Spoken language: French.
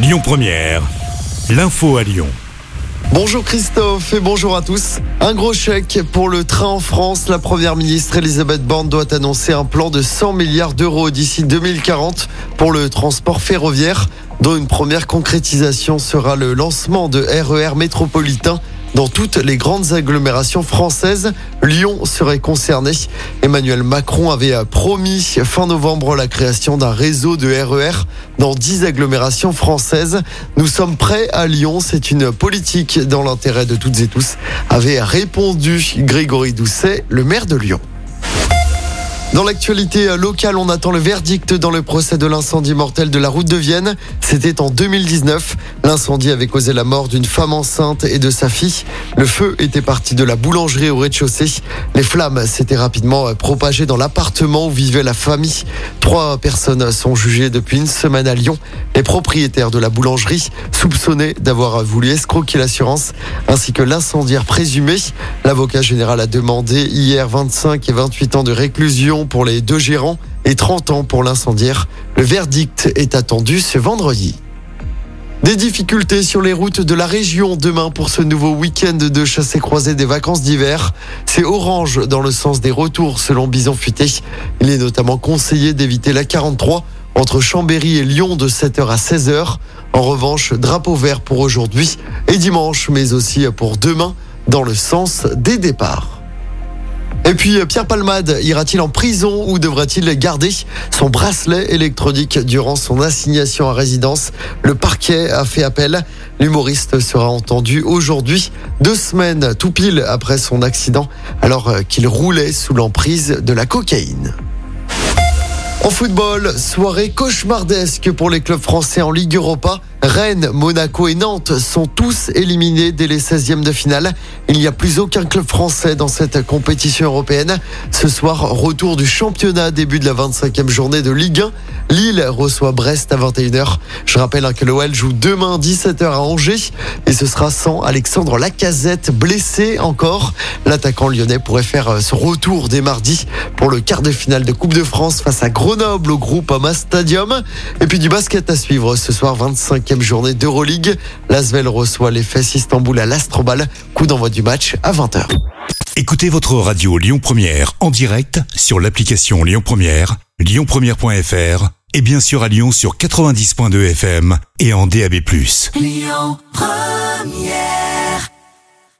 Lyon Première, l'info à Lyon. Bonjour Christophe et bonjour à tous. Un gros chèque pour le train en France. La première ministre Elisabeth Borne doit annoncer un plan de 100 milliards d'euros d'ici 2040 pour le transport ferroviaire, dont une première concrétisation sera le lancement de RER métropolitains dans toutes les grandes agglomérations françaises. Lyon serait concerné. Emmanuel Macron avait promis fin novembre la création d'un réseau de RER dans 10 agglomérations françaises. Nous sommes prêts à Lyon. C'est une politique dans l'intérêt de toutes et tous, avait répondu Grégory Doucet, le maire de Lyon. Dans l'actualité locale, on attend le verdict dans le procès de l'incendie mortel de la route de Vienne. C'était en 2019. L'incendie avait causé la mort d'une femme enceinte et de sa fille. Le feu était parti de la boulangerie au rez-de-chaussée. Les flammes s'étaient rapidement propagées dans l'appartement où vivait la famille. Trois personnes sont jugées depuis une semaine à Lyon. Les propriétaires de la boulangerie, soupçonnés d'avoir voulu escroquer l'assurance, ainsi que l'incendiaire présumé. L'avocat général a demandé hier 25 et 28 ans de réclusion pour les deux gérants et 30 ans pour l'incendiaire. Le verdict est attendu ce vendredi. Des difficultés sur les routes de la région demain pour ce nouveau week-end de chassé croisé des vacances d'hiver. C'est orange dans le sens des retours selon Bison Futé. Il est notamment conseillé d'éviter la 43 entre Chambéry et Lyon de 7h à 16h. En revanche, drapeau vert pour aujourd'hui et dimanche, mais aussi pour demain dans le sens des départs. Et puis Pierre Palmade ira-t-il en prison ou devra-t-il garder son bracelet électronique durant son assignation à résidence? Le parquet a fait appel. L'humoriste sera entendu aujourd'hui, deux semaines tout pile après son accident, alors qu'il roulait sous l'emprise de la cocaïne. En football, soirée cauchemardesque pour les clubs français en Ligue Europa. Rennes, Monaco et Nantes sont tous éliminés dès les 16e de finale. Il n'y a plus aucun club français dans cette compétition européenne. Ce soir, retour du championnat, début de la 25e journée de Ligue 1. Lille reçoit Brest à 21h. Je rappelle hein, que l'OL joue demain 17h à Angers et ce sera sans Alexandre Lacazette blessé encore. L'attaquant lyonnais pourrait faire euh, ce retour dès mardi pour le quart de finale de Coupe de France face à Grenoble au groupe Ama Stadium. Et puis du basket à suivre ce soir 25 journée d'Euroleague. L'Asvel reçoit les Fesses Istanbul à l'Astrobal. Coup d'envoi du match à 20h. Écoutez votre radio Lyon Première en direct sur l'application Lyon Première, lyonpremière.fr et bien sûr à Lyon sur 90.2 FM et en DAB+. Lyon Première